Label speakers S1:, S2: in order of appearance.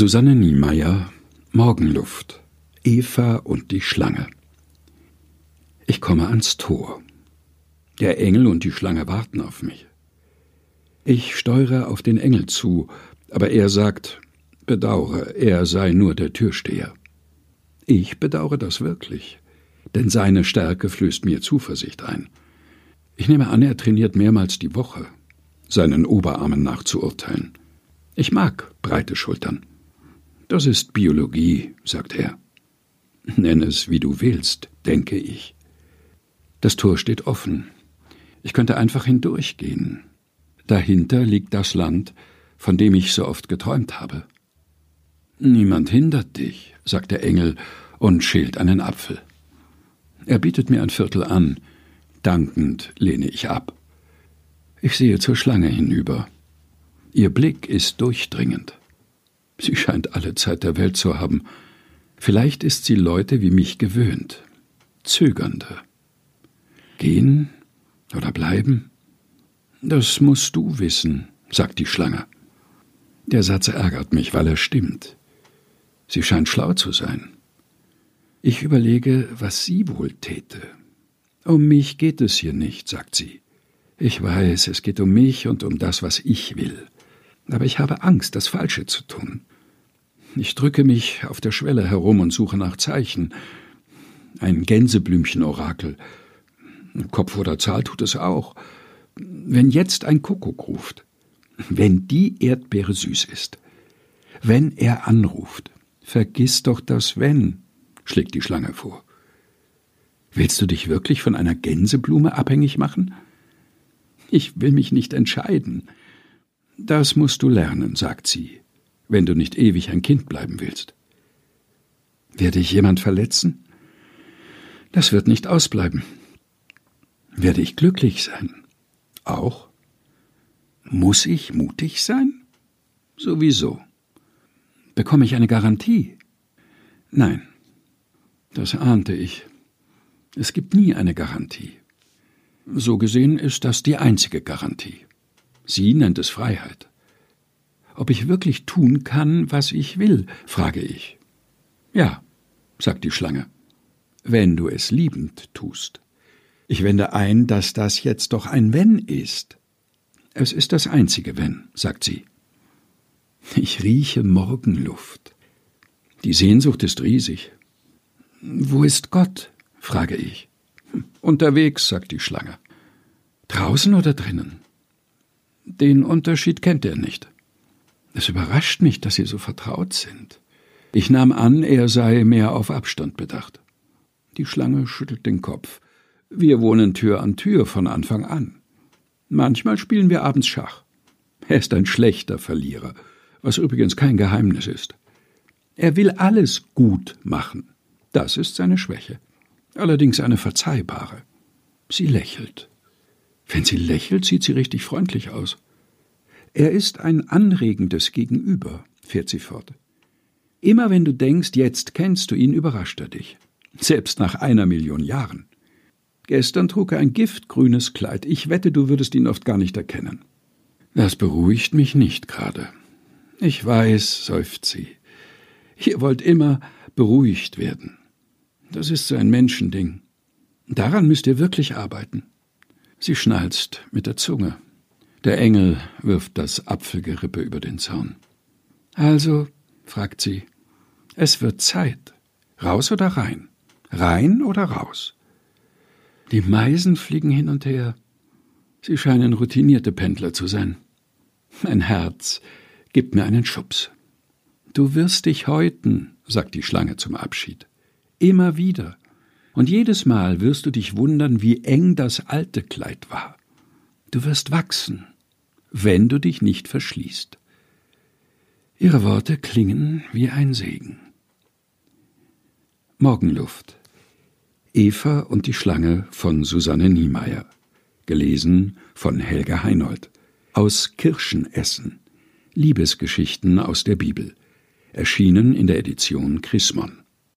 S1: Susanne Niemeyer Morgenluft Eva und die Schlange Ich komme ans Tor. Der Engel und die Schlange warten auf mich. Ich steuere auf den Engel zu, aber er sagt, bedauere, er sei nur der Türsteher. Ich bedauere das wirklich, denn seine Stärke flößt mir Zuversicht ein. Ich nehme an, er trainiert mehrmals die Woche, seinen Oberarmen nachzuurteilen. Ich mag breite Schultern. Das ist Biologie, sagt er. Nenn es, wie du willst, denke ich. Das Tor steht offen. Ich könnte einfach hindurchgehen. Dahinter liegt das Land, von dem ich so oft geträumt habe. Niemand hindert dich, sagt der Engel und schält einen Apfel. Er bietet mir ein Viertel an. Dankend lehne ich ab. Ich sehe zur Schlange hinüber. Ihr Blick ist durchdringend. Sie scheint alle Zeit der Welt zu haben. Vielleicht ist sie Leute wie mich gewöhnt. Zögernde. Gehen oder bleiben? Das musst du wissen, sagt die Schlange. Der Satz ärgert mich, weil er stimmt. Sie scheint schlau zu sein. Ich überlege, was sie wohl täte. Um mich geht es hier nicht, sagt sie. Ich weiß, es geht um mich und um das, was ich will aber ich habe Angst, das Falsche zu tun. Ich drücke mich auf der Schwelle herum und suche nach Zeichen. Ein Gänseblümchen-Orakel. Kopf oder Zahl tut es auch. Wenn jetzt ein Kuckuck ruft, wenn die Erdbeere süß ist, wenn er anruft, vergiss doch das Wenn, schlägt die Schlange vor. Willst du dich wirklich von einer Gänseblume abhängig machen? Ich will mich nicht entscheiden. Das musst du lernen, sagt sie, wenn du nicht ewig ein Kind bleiben willst. Werde ich jemand verletzen? Das wird nicht ausbleiben. Werde ich glücklich sein? Auch? Muss ich mutig sein? Sowieso. Bekomme ich eine Garantie? Nein, das ahnte ich. Es gibt nie eine Garantie. So gesehen ist das die einzige Garantie. Sie nennt es Freiheit. Ob ich wirklich tun kann, was ich will, frage ich. Ja, sagt die Schlange, wenn du es liebend tust. Ich wende ein, dass das jetzt doch ein Wenn ist. Es ist das einzige Wenn, sagt sie. Ich rieche Morgenluft. Die Sehnsucht ist riesig. Wo ist Gott? frage ich. Unterwegs, sagt die Schlange. Draußen oder drinnen? Den Unterschied kennt er nicht. Es überrascht mich, dass Sie so vertraut sind. Ich nahm an, er sei mehr auf Abstand bedacht. Die Schlange schüttelt den Kopf. Wir wohnen Tür an Tür von Anfang an. Manchmal spielen wir abends Schach. Er ist ein schlechter Verlierer, was übrigens kein Geheimnis ist. Er will alles gut machen. Das ist seine Schwäche. Allerdings eine verzeihbare. Sie lächelt. Wenn sie lächelt, sieht sie richtig freundlich aus. Er ist ein anregendes Gegenüber, fährt sie fort. Immer wenn du denkst, jetzt kennst du ihn, überrascht er dich. Selbst nach einer Million Jahren. Gestern trug er ein giftgrünes Kleid. Ich wette, du würdest ihn oft gar nicht erkennen. Das beruhigt mich nicht gerade. Ich weiß, seufzt sie. Ihr wollt immer beruhigt werden. Das ist so ein Menschending. Daran müsst ihr wirklich arbeiten. Sie schnalzt mit der Zunge. Der Engel wirft das Apfelgerippe über den Zaun. Also, fragt sie, es wird Zeit. Raus oder rein? Rein oder raus? Die Meisen fliegen hin und her. Sie scheinen routinierte Pendler zu sein. Mein Herz gibt mir einen Schubs. Du wirst dich häuten, sagt die Schlange zum Abschied. Immer wieder. Und jedes Mal wirst du dich wundern, wie eng das alte Kleid war. Du wirst wachsen, wenn du dich nicht verschließt. Ihre Worte klingen wie ein Segen. Morgenluft. Eva und die Schlange von Susanne Niemeyer. Gelesen von Helga Heinold. Aus Kirschenessen. Liebesgeschichten aus der Bibel. Erschienen in der Edition Chrismon.